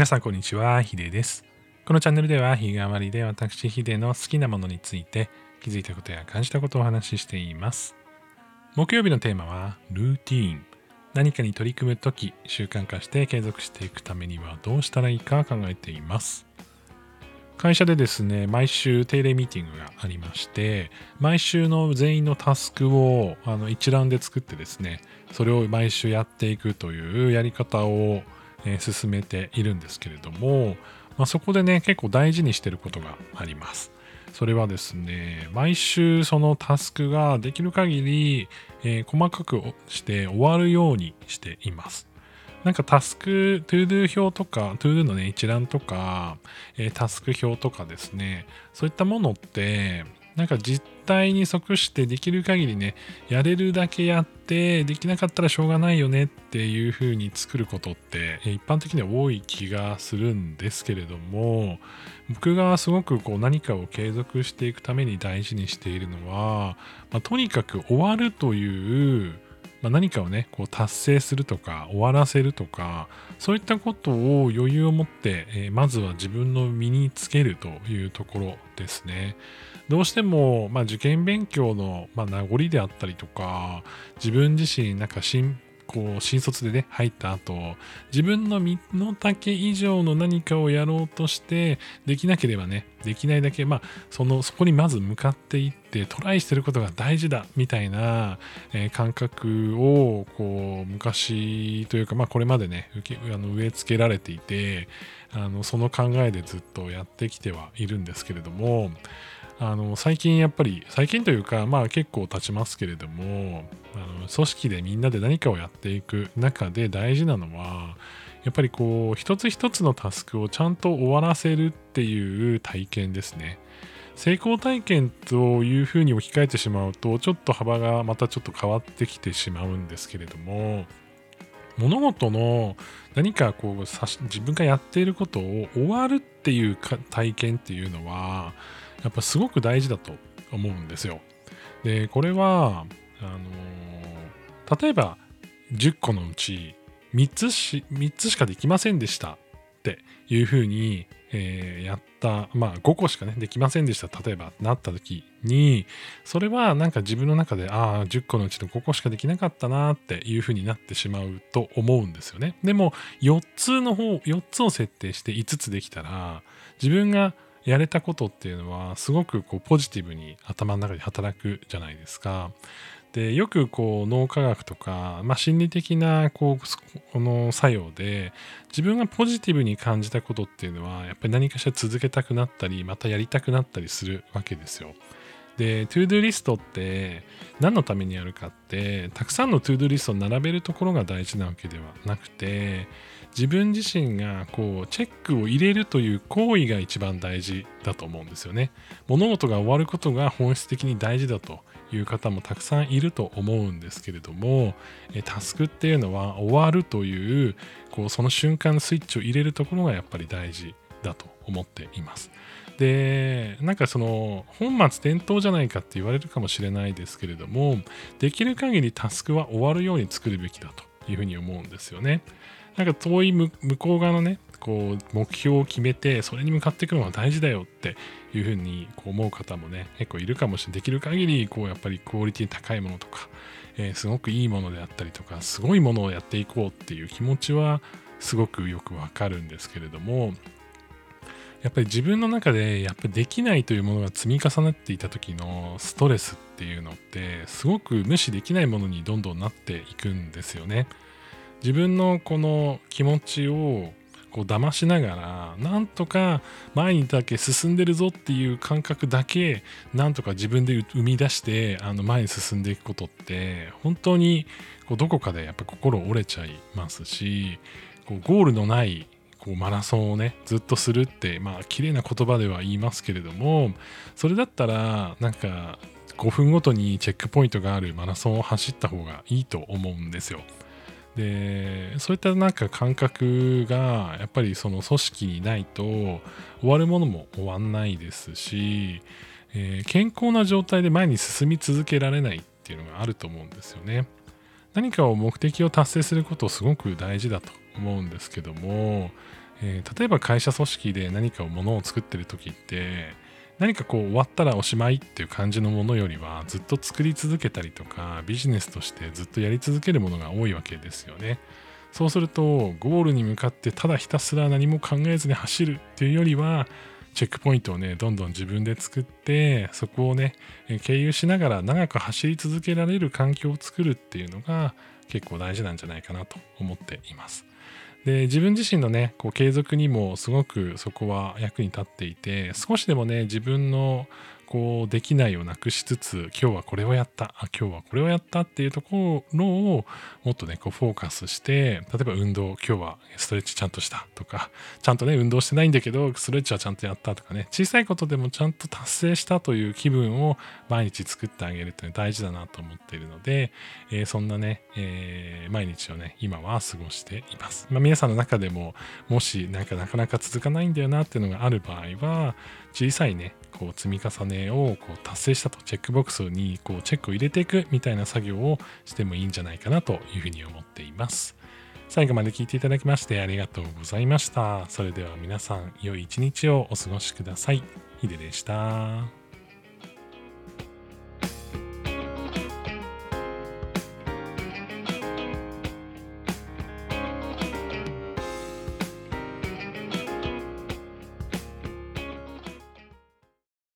皆さんこんにちは、ヒデです。このチャンネルでは日替わりで私ヒデの好きなものについて気づいたことや感じたことをお話ししています。木曜日のテーマはルーティーン。何かに取り組むとき習慣化して継続していくためにはどうしたらいいか考えています。会社でですね、毎週定例ミーティングがありまして、毎週の全員のタスクをあの一覧で作ってですね、それを毎週やっていくというやり方を、えー、進めているんですけれども、まあ、そこでね、結構大事にしてることがあります。それはですね、毎週そのタスクができる限り、えー、細かくして終わるようにしています。なんかタスク、 ToDo 表とか、 ToDo のね、一覧とか、えー、タスク表とかですね、そういったものって、なんか実態に即してできる限りね、やれるだけやって、できなかったらしょうがないよねっていう風に作ることって、一般的には多い気がするんですけれども、僕がすごくこう何かを継続していくために大事にしているのは、まあ、とにかく終わるというまあ、何かをねこう達成するとか終わらせるとかそういったことを余裕を持って、えー、まずは自分の身につけるというところですね。どうしても、まあ、受験勉強の、まあ、名残であったりとか自分自身なんかこう新卒でね入った後自分の身の丈以上の何かをやろうとしてできなければねできないだけまあそのそこにまず向かっていってトライしてることが大事だみたいな、えー、感覚をこう昔というかまあこれまでね受けあの植え付けられていてあのその考えでずっとやってきてはいるんですけれどもあの最近やっぱり最近というかまあ結構経ちますけれどもあの組織でみんなで何かをやっていく中で大事なのはやっぱりこう一つ一つのタスクをちゃんと終わらせるっていう体験ですね。成功体験というふうに置き換えてしまうとちょっと幅がまたちょっと変わってきてしまうんですけれども物事の何かこう自分がやっていることを終わるっていう体験っていうのはやっぱすごく大事だと思うんですよ。で、これは、あのー、例えば10個のうち3つし、3つしかできませんでしたっていうふうに、えー、やった、まあ5個しかね、できませんでした。例えばなった時に、それはなんか自分の中で、ああ、10個のうちの5個しかできなかったなっていうふうになってしまうと思うんですよね。でも4つの方、4つを設定して5つできたら、自分がやれたことっていうのはすごくこうポジティブに頭の中で働くじゃないですか。でよくこう脳科学とか、まあ、心理的なこうこの作用で自分がポジティブに感じたことっていうのはやっぱり何かしら続けたくなったりまたやりたくなったりするわけですよ。で、 ToDo list って何のためにやるかって、たくさんの ToDo list を並べるところが大事なわけではなくて、自分自身がこうチェックを入れるという行為が一番大事だと思うんですよね。物事が終わることが本質的に大事だという方もたくさんいると思うんですけれども、タスクっていうのは終わるというこうその瞬間のスイッチを入れるところがやっぱり大事だと思っています。で、なんかその本末転倒じゃないかって言われるかもしれないですけれども、できる限りタスクは終わるように作るべきだというふうに思うんですよね。なんか遠い向こう側のね、こう目標を決めて、それに向かっていくのが大事だよっていうふうにこう思う方もね、結構いるかもしれない。できる限り、こうやっぱりクオリティ高いものとか、えー、すごくいいものであったりとか、すごいものをやっていこうっていう気持ちはすごくよくわかるんですけれども、やっぱり自分の中でやっぱできないというものが積み重なっていた時のストレスっていうのってすごく無視できないものにどんどんなっていくんですよね。自分のこの気持ちをこう騙しながらなんとか前にだけ進んでるぞっていう感覚だけなんとか自分で生み出してあの前に進んでいくことって本当にこうどこかでやっぱ心折れちゃいますしこうゴールのないこうマラソンをねずっとするってまあ綺麗な言葉では言いますけれどもそれだったらなんか5分ごとにチェックポイントがあるマラソンを走った方がいいと思うんですよ。でそういったなんか感覚がやっぱりその組織にないと終わるものも終わんないですし、えー、健康な状態で前に進み続けられないっていうのがあると思うんですよね。何かを目的を達成することすごく大事だと思うんですけども、えー、例えば会社組織で何かをものを作ってる時って何かこう終わったらおしまいっていう感じのものよりはずっと作り続けたりとかビジネスとしてずっとやり続けるものが多いわけですよね。そうするとゴールに向かってただひたすら何も考えずに走るっていうよりはチェックポイントをねどんどん自分で作ってそこをね経由しながら長く走り続けられる環境を作るっていうのが結構大事なんじゃないかなと思っています。で自分自身のねこう継続にもすごくそこは役に立っていて少しでもね自分のこうできないをなくしつつ今日はこれをやった。あ今日はこれをやったっていうところをもっとねこうフォーカスして例えば運動今日はストレッチちゃんとしたとかちゃんとね運動してないんだけどストレッチはちゃんとやったとかね小さいことでもちゃんと達成したという気分を毎日作ってあげるっていうのは大事だなと思っているので、えー、そんなね、えー、毎日をね今は過ごしています、まあ、皆さんの中でももしなんかなかなか続かないんだよなっていうのがある場合は小さいねこう積み重ねをこう達成したとチェックボックスにこうチェックを入れていくみたいな作業をしてもいいんじゃないかなというふうに思っています。最後まで聞いていただきましてありがとうございました。それでは皆さん良い一日をお過ごしください。ヒデでした。